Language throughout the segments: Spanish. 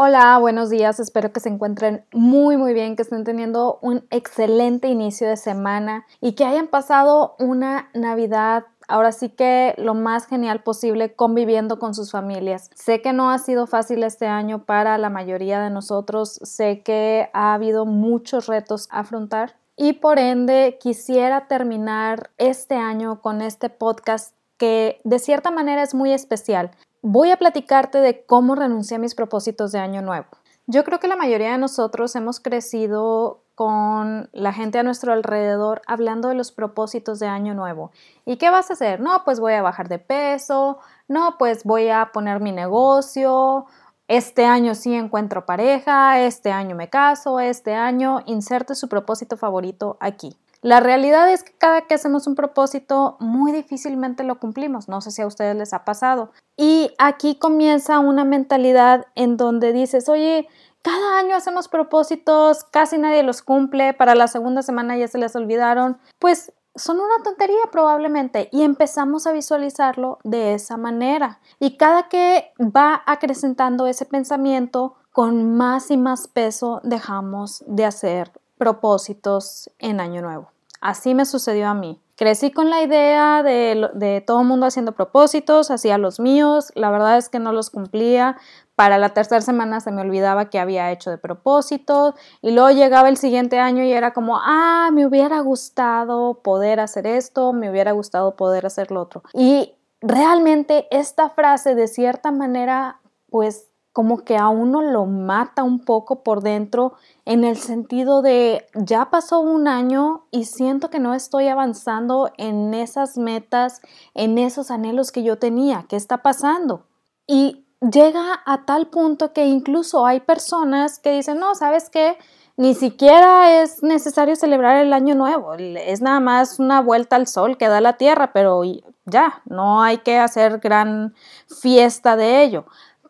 Hola, buenos días, espero que se encuentren muy muy bien, que estén teniendo un excelente inicio de semana y que hayan pasado una Navidad ahora sí que lo más genial posible conviviendo con sus familias. Sé que no ha sido fácil este año para la mayoría de nosotros, sé que ha habido muchos retos a afrontar y por ende quisiera terminar este año con este podcast que de cierta manera es muy especial voy a platicarte de cómo renuncié a mis propósitos de año nuevo. Yo creo que la mayoría de nosotros hemos crecido con la gente a nuestro alrededor hablando de los propósitos de año nuevo. ¿Y qué vas a hacer? No, pues voy a bajar de peso, no, pues voy a poner mi negocio, este año sí encuentro pareja, este año me caso, este año inserte su propósito favorito aquí. La realidad es que cada que hacemos un propósito muy difícilmente lo cumplimos. No sé si a ustedes les ha pasado. Y aquí comienza una mentalidad en donde dices, oye, cada año hacemos propósitos, casi nadie los cumple, para la segunda semana ya se les olvidaron. Pues son una tontería probablemente y empezamos a visualizarlo de esa manera. Y cada que va acrecentando ese pensamiento, con más y más peso dejamos de hacer propósitos en Año Nuevo. Así me sucedió a mí. Crecí con la idea de, todo el mundo haciendo propósitos, hacía los míos, la verdad es que no los cumplía. Para la tercera semana se me olvidaba que había hecho de propósito y luego llegaba el siguiente año y era como, ah, me hubiera gustado poder hacer esto, me hubiera gustado poder hacer lo otro. Y realmente esta frase de cierta manera pues como que a uno lo mata un poco por dentro en el sentido de ya pasó un año y siento que no estoy avanzando en esas metas, en esos anhelos que yo tenía. ¿Qué está pasando? Y llega a tal punto que incluso hay personas que dicen, no, ¿sabes qué? Ni siquiera es necesario celebrar el año nuevo, es nada más una vuelta al sol que da la tierra, pero ya, no hay que hacer gran fiesta de ello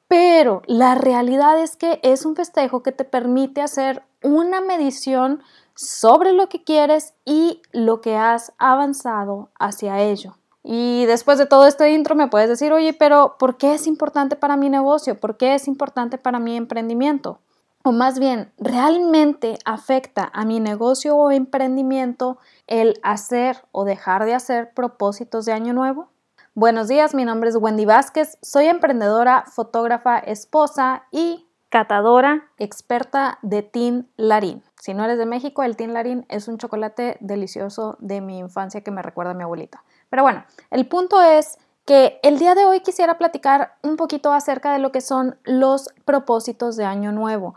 pero la realidad es que es un festejo que te permite hacer una medición sobre lo que quieres y lo que has avanzado hacia ello. Y después de todo este intro me puedes decir, oye, pero ¿por qué es importante para mi negocio? ¿Por qué es importante para mi emprendimiento? O más bien, ¿realmente afecta a mi negocio o emprendimiento el hacer o dejar de hacer propósitos de año nuevo? Buenos días, mi nombre es Wendy Vázquez, soy emprendedora, fotógrafa, esposa y catadora experta de Tin Larín. Si no eres de México, el Tin Larín es un chocolate delicioso de mi infancia que me recuerda a mi abuelita. Pero bueno, el punto es que el día de hoy quisiera platicar un poquito acerca de lo que son los propósitos de Año Nuevo.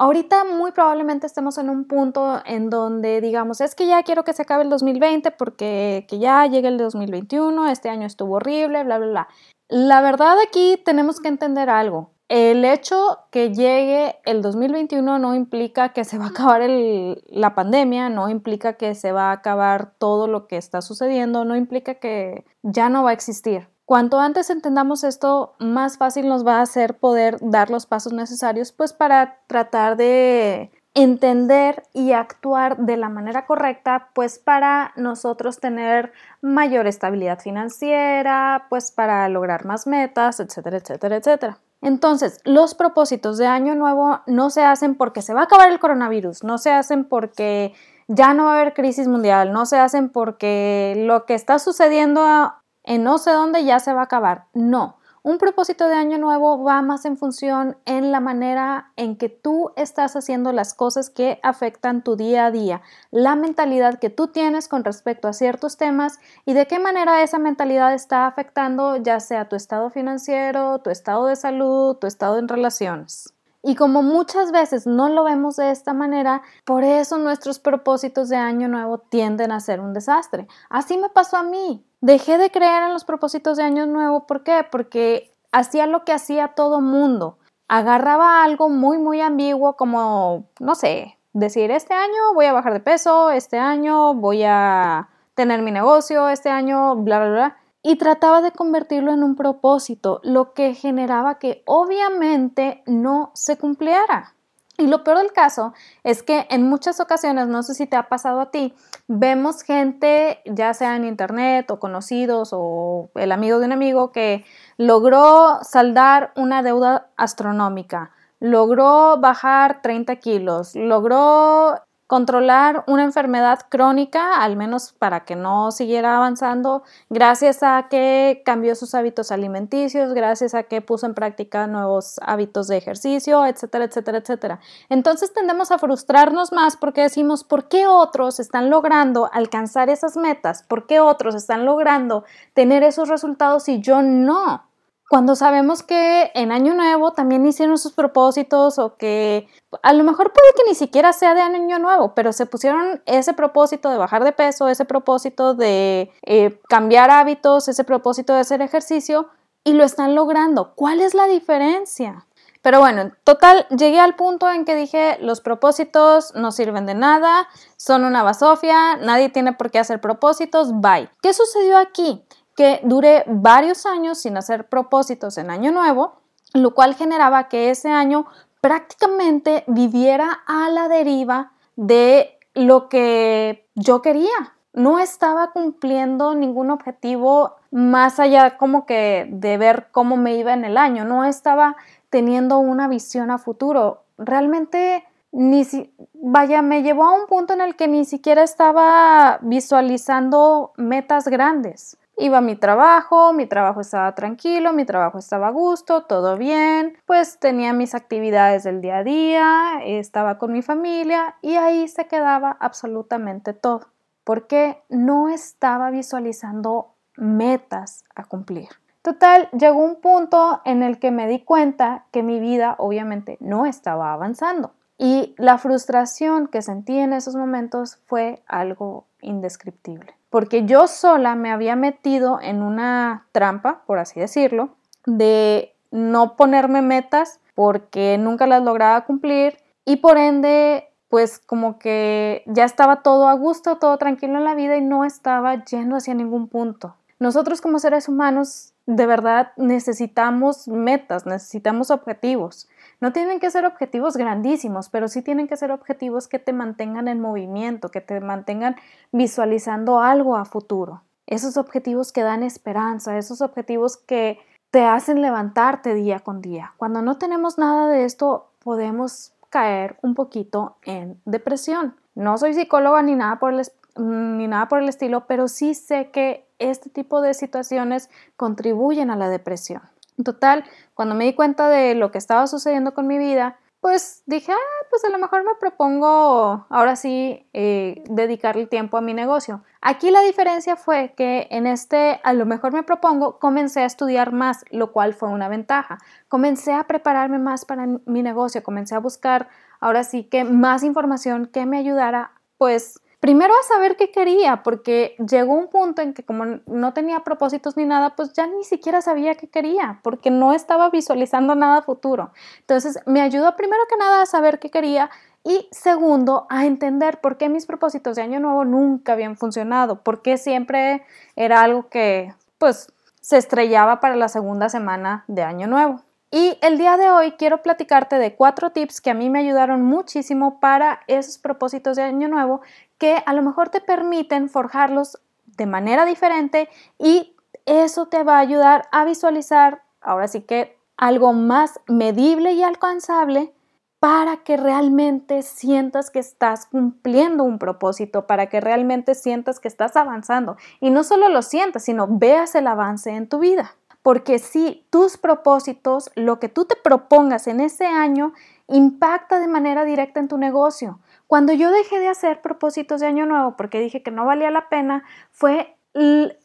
Ahorita muy probablemente estemos en un punto en donde digamos, es que ya quiero que se acabe el 2020 porque que ya llegue el 2021, este año estuvo horrible, bla, bla, bla. La verdad aquí tenemos que entender algo. El hecho que llegue el 2021 no implica que se va a acabar la pandemia, no implica que se va a acabar todo lo que está sucediendo, no implica que ya no va a existir. Cuanto antes entendamos esto, más fácil nos va a hacer poder dar los pasos necesarios pues para tratar de entender y actuar de la manera correcta, pues para nosotros tener mayor estabilidad financiera, pues para lograr más metas, etcétera, etcétera, etcétera. Entonces, los propósitos de año nuevo no se hacen porque se va a acabar el coronavirus, no se hacen porque ya no va a haber crisis mundial, no se hacen porque lo que está sucediendo en no sé dónde ya se va a acabar. No, un propósito de año nuevo va más en función en la manera en que tú estás haciendo las cosas que afectan tu día a día, la mentalidad que tú tienes con respecto a ciertos temas y de qué manera esa mentalidad está afectando ya sea tu estado financiero, tu estado de salud, tu estado en relaciones. Y como muchas veces no lo vemos de esta manera, por eso nuestros propósitos de año nuevo tienden a ser un desastre. Así me pasó a mí. Dejé de creer en los propósitos de año nuevo. ¿Por qué? Porque hacía lo que hacía todo mundo. Agarraba algo muy, muy ambiguo como, no sé, decir, este año voy a bajar de peso, este año voy a tener mi negocio, este año, bla, bla, bla y trataba de convertirlo en un propósito, lo que generaba que obviamente no se cumpliera. Y lo peor del caso es que en muchas ocasiones, no sé si te ha pasado a ti, vemos gente, ya sea en internet o conocidos o el amigo de un amigo, que logró saldar una deuda astronómica, logró bajar 30 kilos, logró controlar una enfermedad crónica, al menos para que no siguiera avanzando, gracias a que cambió sus hábitos alimenticios, gracias a que puso en práctica nuevos hábitos de ejercicio, etcétera, etcétera, etcétera. Entonces tendemos a frustrarnos más porque decimos, ¿por qué otros están logrando alcanzar esas metas? ¿Por qué otros están logrando tener esos resultados y yo no? Cuando sabemos que en Año Nuevo también hicieron sus propósitos o que a lo mejor puede que ni siquiera sea de Año Nuevo, pero se pusieron ese propósito de bajar de peso, ese propósito de eh, cambiar hábitos, ese propósito de hacer ejercicio y lo están logrando. ¿Cuál es la diferencia? Pero bueno, en total llegué al punto en que dije los propósitos no sirven de nada, son una basofia, nadie tiene por qué hacer propósitos, bye. ¿Qué sucedió aquí? Que duré varios años sin hacer propósitos en año nuevo, lo cual generaba que ese año prácticamente viviera a la deriva de lo que yo quería. No estaba cumpliendo ningún objetivo más allá como que de ver cómo me iba en el año, no estaba teniendo una visión a futuro. Realmente ni si, vaya, me llevó a un punto en el que ni siquiera estaba visualizando metas grandes. Iba a mi trabajo, mi trabajo estaba tranquilo, mi trabajo estaba a gusto, todo bien, pues tenía mis actividades del día a día, estaba con mi familia y ahí se quedaba absolutamente todo, porque no estaba visualizando metas a cumplir. Total, llegó un punto en el que me di cuenta que mi vida obviamente no estaba avanzando y la frustración que sentí en esos momentos fue algo indescriptible porque yo sola me había metido en una trampa, por así decirlo, de no ponerme metas porque nunca las lograba cumplir y por ende pues como que ya estaba todo a gusto, todo tranquilo en la vida y no estaba yendo hacia ningún punto. Nosotros como seres humanos de verdad necesitamos metas, necesitamos objetivos. No tienen que ser objetivos grandísimos, pero sí tienen que ser objetivos que te mantengan en movimiento, que te mantengan visualizando algo a futuro. Esos objetivos que dan esperanza, esos objetivos que te hacen levantarte día con día. Cuando no tenemos nada de esto, podemos caer un poquito en depresión. No soy psicóloga ni nada por el, ni nada por el estilo, pero sí sé que este tipo de situaciones contribuyen a la depresión. En total, cuando me di cuenta de lo que estaba sucediendo con mi vida, pues dije, ah, pues a lo mejor me propongo ahora sí eh, dedicarle tiempo a mi negocio. Aquí la diferencia fue que en este, a lo mejor me propongo, comencé a estudiar más, lo cual fue una ventaja. Comencé a prepararme más para mi negocio, comencé a buscar ahora sí que más información que me ayudara, pues primero a saber qué quería, porque llegó un punto en que como no tenía propósitos ni nada, pues ya ni siquiera sabía qué quería, porque no estaba visualizando nada futuro. Entonces me ayudó primero que nada a saber qué quería y segundo a entender por qué mis propósitos de año nuevo nunca habían funcionado, porque siempre era algo que pues se estrellaba para la segunda semana de año nuevo. Y el día de hoy quiero platicarte de cuatro tips que a mí me ayudaron muchísimo para esos propósitos de año nuevo que a lo mejor te permiten forjarlos de manera diferente y eso te va a ayudar a visualizar ahora sí que algo más medible y alcanzable para que realmente sientas que estás cumpliendo un propósito, para que realmente sientas que estás avanzando. Y no solo lo sientas, sino veas el avance en tu vida porque si tus propósitos, lo que tú te propongas en ese año, impacta de manera directa en tu negocio. Cuando yo dejé de hacer propósitos de año nuevo porque dije que no valía la pena, fue,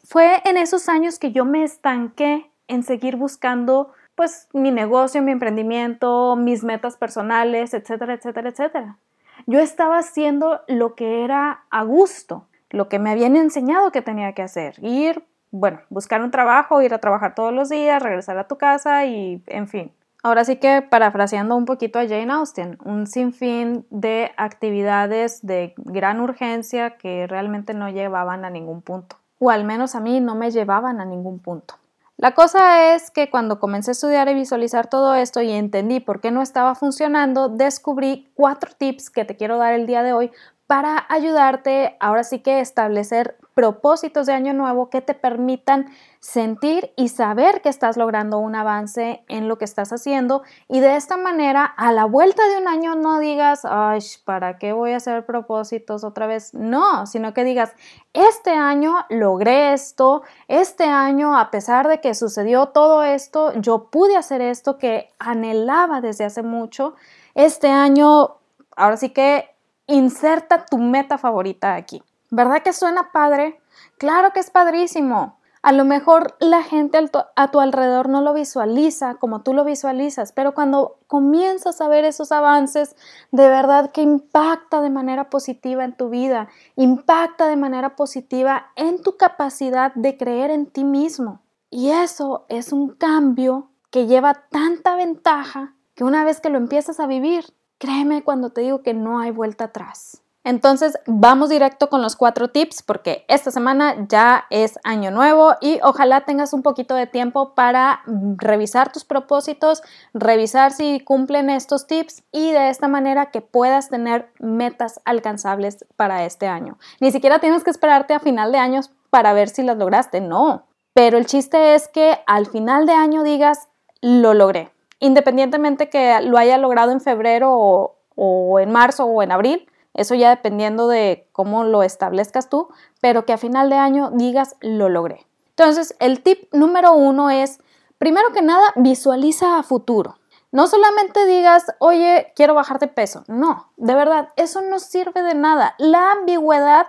fue en esos años que yo me estanqué en seguir buscando pues mi negocio, mi emprendimiento, mis metas personales, etcétera, etcétera, etcétera. Yo estaba haciendo lo que era a gusto, lo que me habían enseñado que tenía que hacer, ir bueno, buscar un trabajo, ir a trabajar todos los días, regresar a tu casa y, en fin. Ahora sí que parafraseando un poquito a Jane Austen, un sinfín de actividades de gran urgencia que realmente no llevaban a ningún punto, o al menos a mí no me llevaban a ningún punto. La cosa es que cuando comencé a estudiar y visualizar todo esto y entendí por qué no estaba funcionando, descubrí cuatro tips que te quiero dar el día de hoy para ayudarte ahora sí que establecer propósitos de año nuevo que te permitan sentir y saber que estás logrando un avance en lo que estás haciendo y de esta manera a la vuelta de un año no digas, ay, ¿para qué voy a hacer propósitos otra vez? No, sino que digas, este año logré esto, este año a pesar de que sucedió todo esto, yo pude hacer esto que anhelaba desde hace mucho, este año, ahora sí que inserta tu meta favorita aquí. ¿Verdad que suena padre? Claro que es padrísimo. A lo mejor la gente a tu alrededor no lo visualiza como tú lo visualizas, pero cuando comienzas a ver esos avances, de verdad que impacta de manera positiva en tu vida, impacta de manera positiva en tu capacidad de creer en ti mismo. Y eso es un cambio que lleva tanta ventaja que una vez que lo empiezas a vivir, créeme cuando te digo que no hay vuelta atrás. Entonces vamos directo con los cuatro tips porque esta semana ya es año nuevo y ojalá tengas un poquito de tiempo para revisar tus propósitos, revisar si cumplen estos tips y de esta manera que puedas tener metas alcanzables para este año. Ni siquiera tienes que esperarte a final de años para ver si las lograste, no. Pero el chiste es que al final de año digas, lo logré. Independientemente que lo haya logrado en febrero o, en marzo o en abril, eso ya dependiendo de cómo lo establezcas tú, pero que a final de año digas lo logré. Entonces, el tip número uno es, primero que nada, visualiza a futuro. No solamente digas, oye, quiero bajar de peso. No, de verdad, eso no sirve de nada. La ambigüedad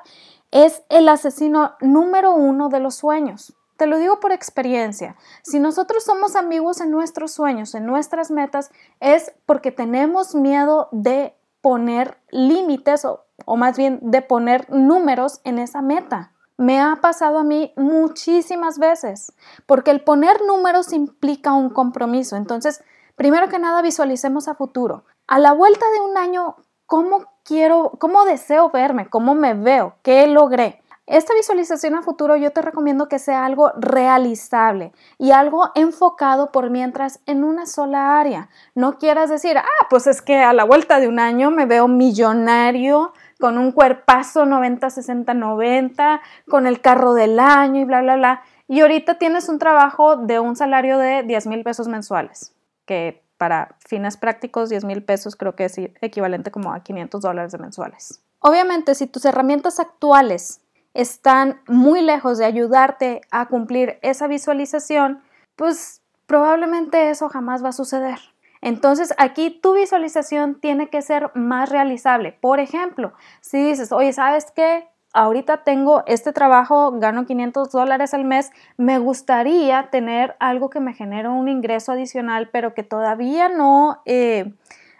es el asesino número uno de los sueños. Te lo digo por experiencia. Si nosotros somos ambiguos en nuestros sueños, en nuestras metas, es porque tenemos miedo de poner límites o, más bien de poner números en esa meta. Me ha pasado a mí muchísimas veces, porque el poner números implica un compromiso. Entonces, primero que nada, visualicemos a futuro. A la vuelta de un año, ¿cómo quiero, cómo deseo verme? ¿Cómo me veo? ¿Qué logré? Esta visualización a futuro yo te recomiendo que sea algo realizable y algo enfocado por mientras en una sola área. No quieras decir, ah, pues es que a la vuelta de un año me veo millonario con un cuerpazo 90, 60, 90, con el carro del año y bla, bla, bla. Y ahorita tienes un trabajo de un salario de 10 mil pesos mensuales, que para fines prácticos 10 mil pesos creo que es equivalente como a 500 dólares mensuales. Obviamente, si tus herramientas actuales están muy lejos de ayudarte a cumplir esa visualización, pues probablemente eso jamás va a suceder. Entonces aquí tu visualización tiene que ser más realizable. Por ejemplo, si dices, oye, ¿sabes qué? Ahorita tengo este trabajo, gano 500 dólares al mes, me gustaría tener algo que me genere un ingreso adicional, pero que todavía no eh,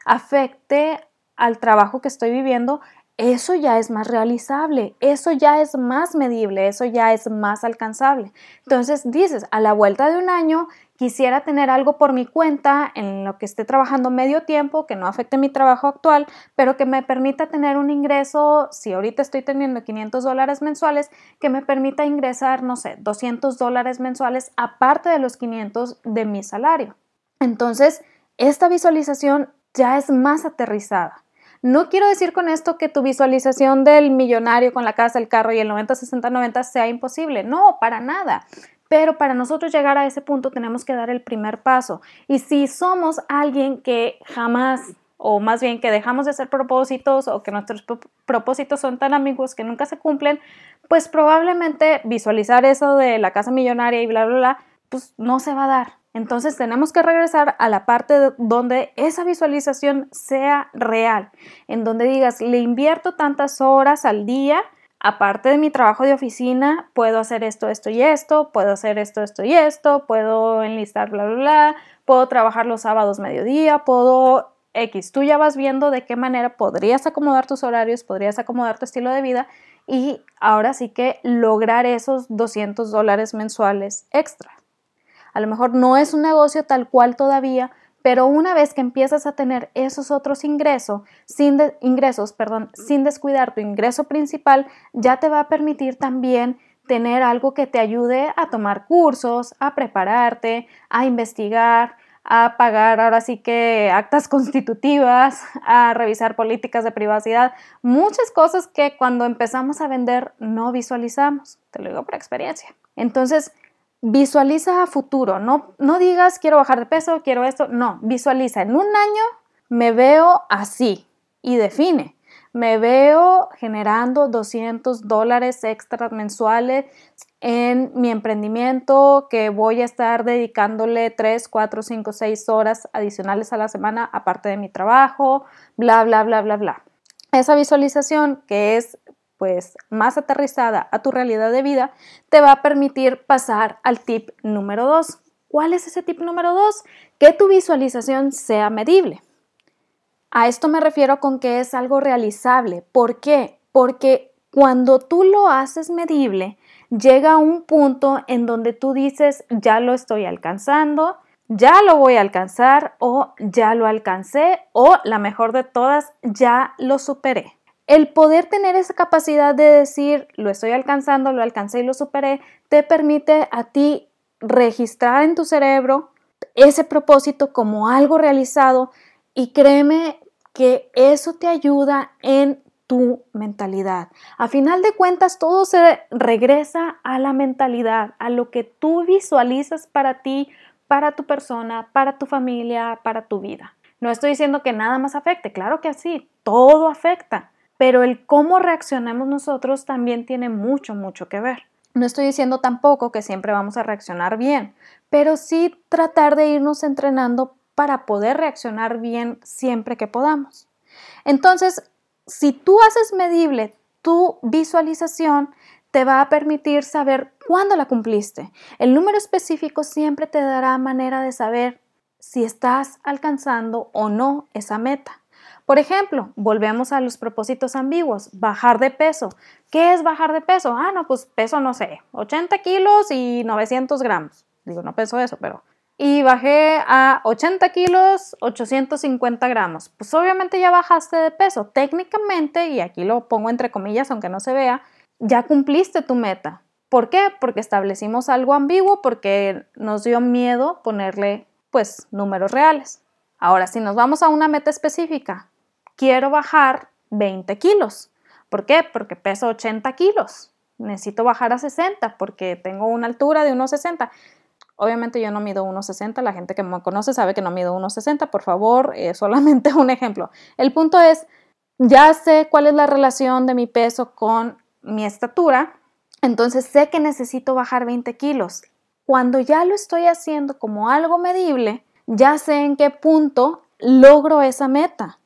afecte al trabajo que estoy viviendo, eso ya es más realizable, eso ya es más medible, eso ya es más alcanzable. Entonces dices, a la vuelta de un año quisiera tener algo por mi cuenta en lo que esté trabajando medio tiempo, que no afecte mi trabajo actual, pero que me permita tener un ingreso, si ahorita estoy teniendo 500 dólares mensuales, que me permita ingresar, no sé, 200 dólares mensuales aparte de los 500 de mi salario. Entonces, esta visualización ya es más aterrizada. No quiero decir con esto que tu visualización del millonario con la casa, el carro y el 90, 60, 90 sea imposible. No, para nada. Pero para nosotros llegar a ese punto tenemos que dar el primer paso. Y si somos alguien que jamás, o más bien que dejamos de hacer propósitos o que nuestros propósitos son tan amigos que nunca se cumplen, pues probablemente visualizar eso de la casa millonaria y bla, bla, bla, pues no se va a dar. Entonces tenemos que regresar a la parte donde esa visualización sea real, en donde digas, le invierto tantas horas al día, aparte de mi trabajo de oficina, puedo hacer esto, esto y esto, puedo hacer esto, esto y esto, puedo enlistar bla, bla, puedo trabajar los sábados mediodía, puedo X. Tú ya vas viendo de qué manera podrías acomodar tus horarios, podrías acomodar tu estilo de vida y ahora sí que lograr esos 200 dólares mensuales extra. A lo mejor no es un negocio tal cual todavía, pero una vez que empiezas a tener esos otros ingresos, sin ingresos, perdón, sin descuidar tu ingreso principal, ya te va a permitir también tener algo que te ayude a tomar cursos, a prepararte, a investigar, a pagar ahora sí que actas constitutivas, a revisar políticas de privacidad, muchas cosas que cuando empezamos a vender no visualizamos, te lo digo por experiencia. Entonces, visualiza a futuro, no, no digas quiero bajar de peso, quiero esto, no, visualiza, en un año me veo así y define. Me veo generando 200 dólares extras mensuales en mi emprendimiento que voy a estar dedicándole 3, 4, 5, 6 horas adicionales a la semana aparte de mi trabajo, bla, bla, bla, bla, bla. Esa visualización que es pues más aterrizada a tu realidad de vida te va a permitir pasar al tip número 2. ¿Cuál es ese tip número 2? Que tu visualización sea medible. A esto me refiero con que es algo realizable. ¿Por qué? Porque cuando tú lo haces medible, llega un punto en donde tú dices, ya lo estoy alcanzando, ya lo voy a alcanzar o ya lo alcancé o la mejor de todas, ya lo superé. El poder tener esa capacidad de decir, lo estoy alcanzando, lo alcancé y lo superé, te permite a ti registrar en tu cerebro ese propósito como algo realizado y créeme que eso te ayuda en tu mentalidad. A final de cuentas, todo se regresa a la mentalidad, a lo que tú visualizas para ti, para tu persona, para tu familia, para tu vida. No estoy diciendo que nada más afecte, claro que sí, todo afecta, pero el cómo reaccionamos nosotros también tiene mucho, mucho que ver. No estoy diciendo tampoco que siempre vamos a reaccionar bien, pero sí tratar de irnos entrenando para poder reaccionar bien siempre que podamos. Entonces, si tú haces medible tu visualización, te va a permitir saber cuándo la cumpliste. El número específico siempre te dará manera de saber si estás alcanzando o no esa meta. Por ejemplo, volvemos a los propósitos ambiguos, bajar de peso. ¿Qué es bajar de peso? Ah, no, pues peso, no sé, 80 kilos y 900 gramos. Digo, no peso eso, pero y bajé a 80 kilos, 850 gramos. Pues obviamente ya bajaste de peso. Técnicamente, y aquí lo pongo entre comillas, aunque no se vea, ya cumpliste tu meta. ¿Por qué? Porque establecimos algo ambiguo, porque nos dio miedo ponerle, pues, números reales. Ahora, si nos vamos a una meta específica, quiero bajar 20 kilos. ¿Por qué? Porque peso 80 kilos. Necesito bajar a 60 porque tengo una altura de unos 60. Obviamente yo no mido 1,60, la gente que me conoce sabe que no mido 1,60, por favor, es solamente un ejemplo. El punto es, ya sé cuál es la relación de mi peso con mi estatura, entonces sé que necesito bajar 20 kilos. Cuando ya lo estoy haciendo como algo medible, ya sé en qué punto logro esa meta,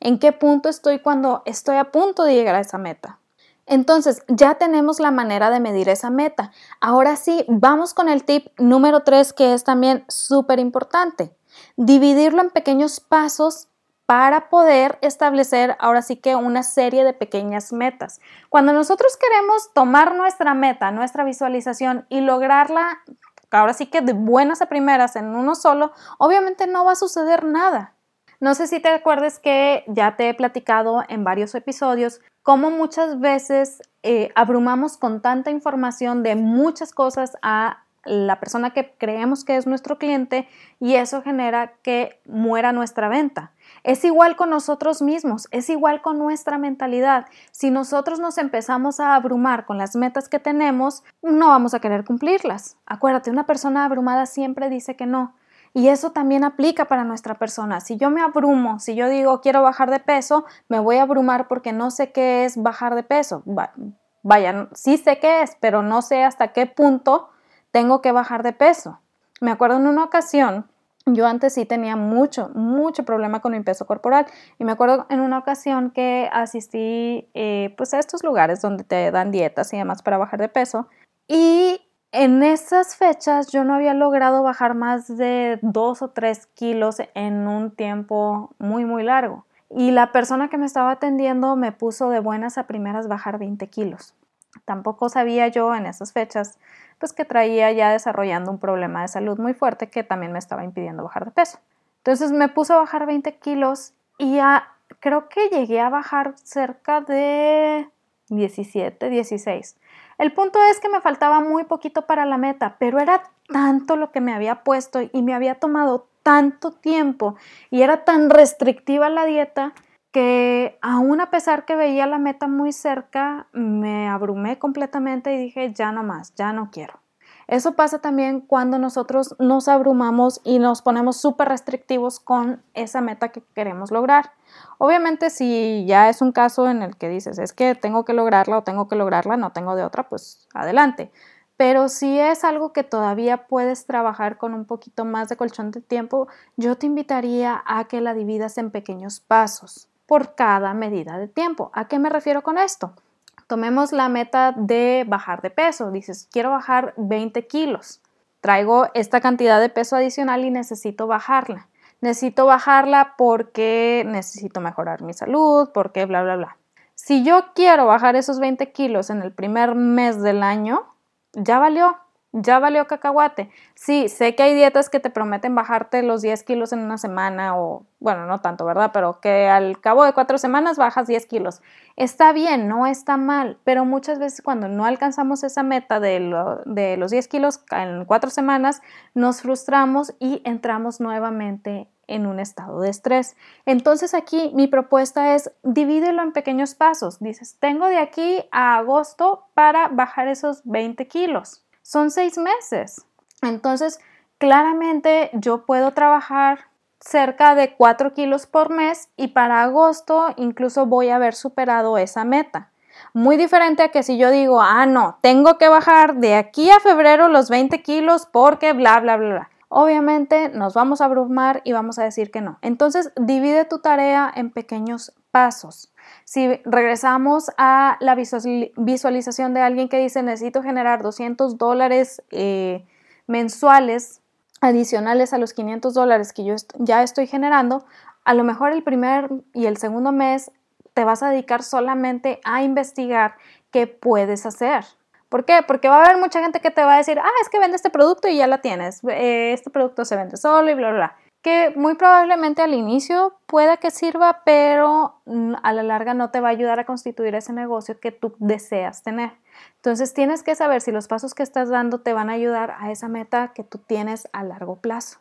en qué punto estoy cuando estoy a punto de llegar a esa meta. Entonces, ya tenemos la manera de medir esa meta. Ahora sí, vamos con el tip número 3 que es también súper importante. Dividirlo en pequeños pasos para poder establecer ahora sí que una serie de pequeñas metas. Cuando nosotros queremos tomar nuestra meta, nuestra visualización y lograrla, ahora sí que de buenas a primeras en uno solo, obviamente no va a suceder nada. No sé si te acuerdas que ya te he platicado en varios episodios cómo muchas veces eh, abrumamos con tanta información de muchas cosas a la persona que creemos que es nuestro cliente y eso genera que muera nuestra venta. Es igual con nosotros mismos, es igual con nuestra mentalidad. Si nosotros nos empezamos a abrumar con las metas que tenemos, no vamos a querer cumplirlas. Acuérdate, una persona abrumada siempre dice que no. Y eso también aplica para nuestra persona. Si yo me abrumo, si yo digo quiero bajar de peso, me voy a abrumar porque no sé qué es bajar de peso. Vaya, sí sé qué es, pero no sé hasta qué punto tengo que bajar de peso. Me acuerdo en una ocasión, yo antes sí tenía mucho, mucho problema con mi peso corporal y me acuerdo en una ocasión que asistí eh, pues a estos lugares donde te dan dietas y demás para bajar de peso y en esas fechas yo no había logrado bajar más de dos o tres kilos en un tiempo muy, muy largo. Y la persona que me estaba atendiendo me puso de buenas a primeras bajar 20 kilos. Tampoco sabía yo en esas fechas pues que traía ya desarrollando un problema de salud muy fuerte que también me estaba impidiendo bajar de peso. Entonces me puso a bajar 20 kilos y ya creo que llegué a bajar cerca de 17, 16. El punto es que me faltaba muy poquito para la meta, pero era tanto lo que me había puesto y me había tomado tanto tiempo y era tan restrictiva la dieta que aún a pesar que veía la meta muy cerca, me abrumé completamente y dije, ya no más, ya no quiero. Eso pasa también cuando nosotros nos abrumamos y nos ponemos súper restrictivos con esa meta que queremos lograr. Obviamente si ya es un caso en el que dices, es que tengo que lograrla o tengo que lograrla, no tengo de otra, pues adelante. Pero si es algo que todavía puedes trabajar con un poquito más de colchón de tiempo, yo te invitaría a que la dividas en pequeños pasos por cada medida de tiempo. ¿A qué me refiero con esto? Tomemos la meta de bajar de peso. Dices, quiero bajar 20 kilos. Traigo esta cantidad de peso adicional y necesito bajarla. Necesito bajarla porque necesito mejorar mi salud, porque bla, bla, bla. Si yo quiero bajar esos 20 kilos en el primer mes del año, ya valió ya valió cacahuate. Sí, sé que hay dietas que te prometen bajarte los 10 kilos en una semana o, bueno, no tanto, ¿verdad? Pero que al cabo de cuatro semanas bajas 10 kilos. Está bien, no está mal, pero muchas veces cuando no alcanzamos esa meta de, de los 10 kilos en cuatro semanas, nos frustramos y entramos nuevamente en un estado de estrés. Entonces aquí mi propuesta es divídelo en pequeños pasos. Dices, tengo de aquí a agosto para bajar esos 20 kilos son seis meses. Entonces, claramente yo puedo trabajar cerca de 4 kilos por mes y para agosto incluso voy a haber superado esa meta. Muy diferente a que si yo digo, ah, no, tengo que bajar de aquí a febrero los 20 kilos porque bla, bla, bla, bla. Obviamente nos vamos a abrumar y vamos a decir que no. Entonces, divide tu tarea en pequeños pasos. Si regresamos a la visualización de alguien que dice necesito generar 200 dólares eh, mensuales adicionales a los 500 dólares que yo ya estoy generando, a lo mejor el primer y el segundo mes te vas a dedicar solamente a investigar qué puedes hacer. ¿Por qué? Porque va a haber mucha gente que te va a decir, ah, es que vende este producto y ya la tienes, este producto se vende solo y bla, bla, bla muy probablemente al inicio pueda que sirva, pero mm, a la larga no te va a ayudar a constituir ese negocio que tú deseas tener. Entonces tienes que saber si los pasos que estás dando te van a ayudar a esa meta que tú tienes a largo plazo.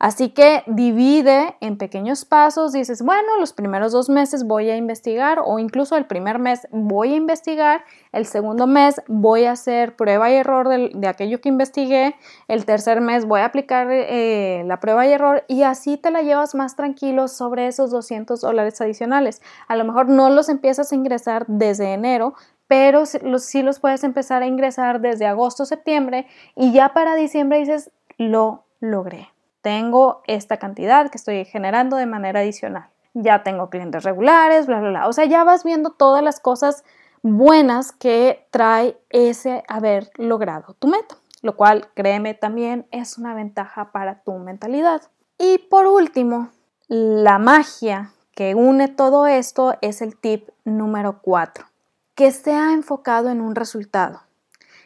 Así que divide en pequeños pasos, dices, bueno, los primeros dos meses voy a investigar o incluso el primer mes voy a investigar, el segundo mes voy a hacer prueba y error de, aquello que investigué, el tercer mes voy a aplicar eh, la prueba y error y así te la llevas más tranquilo sobre esos 200 dólares adicionales. A lo mejor no los empiezas a ingresar desde enero, pero sí los puedes empezar a ingresar desde agosto, septiembre y ya para diciembre dices, lo logré tengo esta cantidad que estoy generando de manera adicional. Ya tengo clientes regulares, bla, bla, bla. O sea, ya vas viendo todas las cosas buenas que trae ese haber logrado tu meta, lo cual, créeme, también es una ventaja para tu mentalidad. Y por último, la magia que une todo esto es el tip número 4, que sea enfocado en un resultado.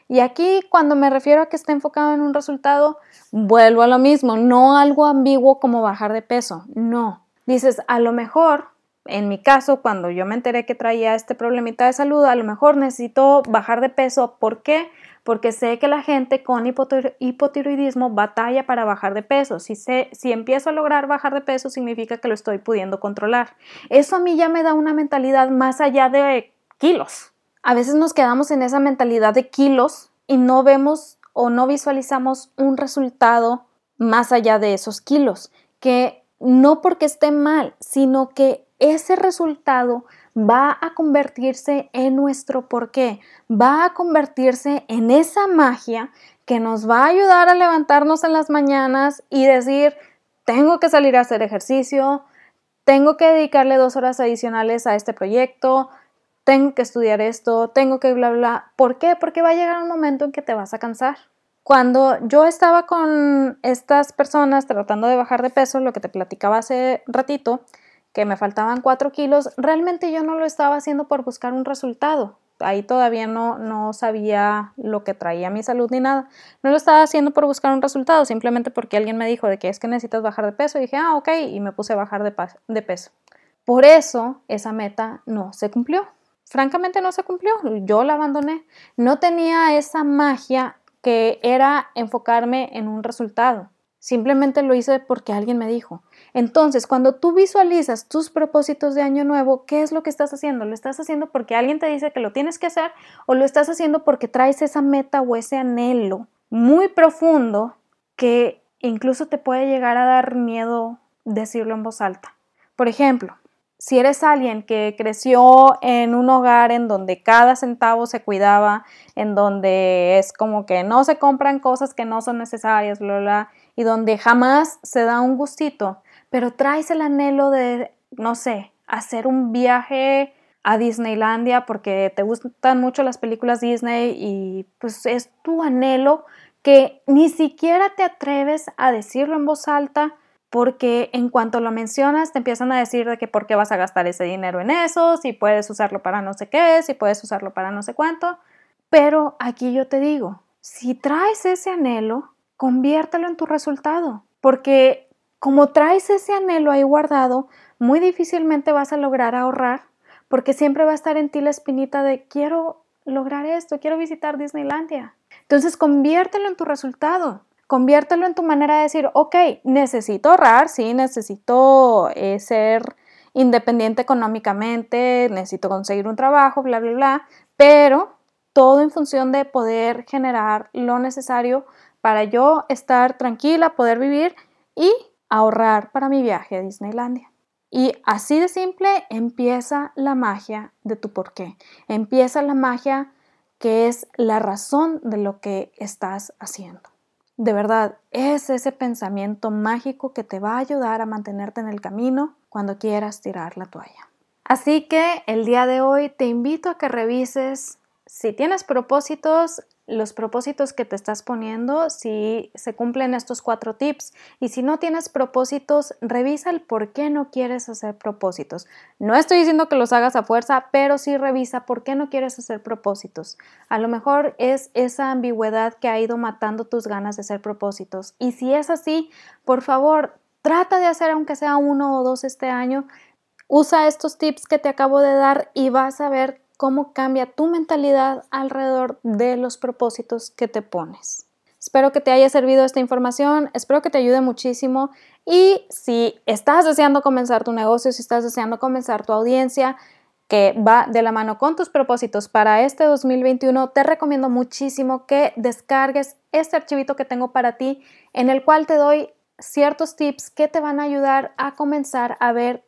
Y aquí cuando me refiero a que esté enfocado en un resultado, vuelvo a lo mismo, no algo ambiguo como bajar de peso, no. Dices, a lo mejor, en mi caso, cuando yo me enteré que traía este problemita de salud, a lo mejor necesito bajar de peso. ¿Por qué? Porque sé que la gente con hipotiroidismo batalla para bajar de peso. Si, si empiezo a lograr bajar de peso, significa que lo estoy pudiendo controlar. Eso a mí ya me da una mentalidad más allá de kilos a veces nos quedamos en esa mentalidad de kilos y no vemos o no visualizamos un resultado más allá de esos kilos, que no porque esté mal, sino que ese resultado va a convertirse en nuestro porqué, va a convertirse en esa magia que nos va a ayudar a levantarnos en las mañanas y decir, tengo que salir a hacer ejercicio, tengo que dedicarle dos horas adicionales a este proyecto, tengo que estudiar esto, tengo que bla, bla. ¿Por qué? Porque va a llegar un momento en que te vas a cansar. Cuando yo estaba con estas personas tratando de bajar de peso, lo que te platicaba hace ratito, que me faltaban 4 kilos, realmente yo no lo estaba haciendo por buscar un resultado. Ahí todavía no, no sabía lo que traía mi salud ni nada. No lo estaba haciendo por buscar un resultado, simplemente porque alguien me dijo de que es que necesitas bajar de peso. Y dije, ah, ok, y me puse a bajar de, de peso. Por eso esa meta no se cumplió francamente no se cumplió, yo la abandoné. No tenía esa magia que era enfocarme en un resultado, Simplemente lo hice porque alguien me dijo. Entonces, cuando tú visualizas tus propósitos de año nuevo, ¿qué es lo que estás haciendo? ¿Lo estás haciendo porque alguien te dice que lo tienes que hacer o lo estás haciendo porque traes esa meta o ese anhelo muy profundo que incluso te puede llegar a dar miedo decirlo en voz alta? Por ejemplo, si eres alguien que creció en un hogar en donde cada centavo se cuidaba, en donde es como que no se compran cosas que no son necesarias, bla, bla, y donde jamás se da un gustito, pero traes el anhelo de, no sé, hacer un viaje a Disneylandia porque te gustan mucho las películas Disney y pues es tu anhelo que ni siquiera te atreves a decirlo en voz alta porque en cuanto lo mencionas te empiezan a decir de que por qué vas a gastar ese dinero en eso, si puedes usarlo para no sé qué, si puedes usarlo para no sé cuánto. Pero aquí yo te digo, si traes ese anhelo, conviértelo en tu resultado, porque como traes ese anhelo ahí guardado, muy difícilmente vas a lograr ahorrar, porque siempre va a estar en ti la espinita de quiero lograr esto, quiero visitar Disneylandia. Entonces conviértelo en tu resultado. Conviértelo en tu manera de decir, ok, necesito ahorrar, sí, necesito eh, ser independiente económicamente, necesito conseguir un trabajo, bla, bla, bla, pero todo en función de poder generar lo necesario para yo estar tranquila, poder vivir y ahorrar para mi viaje a Disneylandia. Y así de simple empieza la magia de tu porqué. Empieza la magia que es la razón de lo que estás haciendo. De verdad, es ese pensamiento mágico que te va a ayudar a mantenerte en el camino cuando quieras tirar la toalla. Así que el día de hoy te invito a que revises si tienes propósitos, los propósitos que te estás poniendo, si se cumplen estos cuatro tips. Y si no tienes propósitos, revisa el por qué no quieres hacer propósitos. No estoy diciendo que los hagas a fuerza, pero sí revisa por qué no quieres hacer propósitos. A lo mejor es esa ambigüedad que ha ido matando tus ganas de hacer propósitos. Y si es así, por favor, trata de hacer aunque sea uno o dos este año. Usa estos tips que te acabo de dar y vas a ver cómo cambia tu mentalidad alrededor de los propósitos que te pones. Espero que te haya servido esta información, espero que te ayude muchísimo y si estás deseando comenzar tu negocio, si estás deseando comenzar tu audiencia que va de la mano con tus propósitos para este 2021, te recomiendo muchísimo que descargues este archivito que tengo para ti en el cual te doy ciertos tips que te van a ayudar a comenzar a ver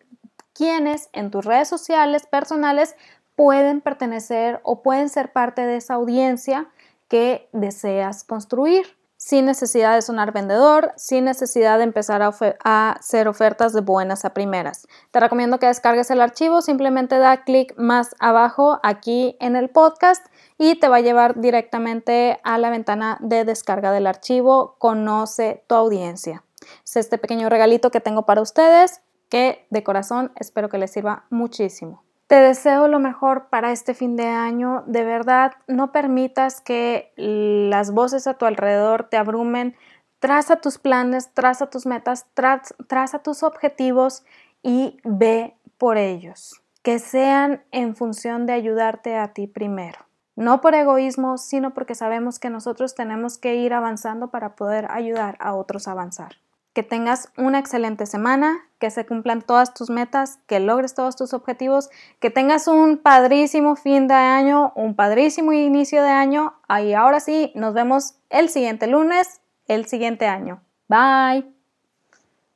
quiénes en tus redes sociales personales pueden pertenecer o pueden ser parte de esa audiencia que deseas construir sin necesidad de sonar vendedor, sin necesidad de empezar a, hacer ofertas de buenas a primeras. Te recomiendo que descargues el archivo, simplemente da clic más abajo aquí en el podcast y te va a llevar directamente a la ventana de descarga del archivo. Conoce tu audiencia. Es este pequeño regalito que tengo para ustedes que de corazón espero que les sirva muchísimo. Te deseo lo mejor para este fin de año. De verdad, no permitas que las voces a tu alrededor te abrumen. Traza tus planes, traza tus metas, traza tus objetivos y ve por ellos. Que sean en función de ayudarte a ti primero. No por egoísmo, sino porque sabemos que nosotros tenemos que ir avanzando para poder ayudar a otros a avanzar que tengas una excelente semana, que se cumplan todas tus metas, que logres todos tus objetivos, que tengas un padrísimo fin de año, un padrísimo inicio de año. Y ahora sí, nos vemos el siguiente lunes, el siguiente año. Bye.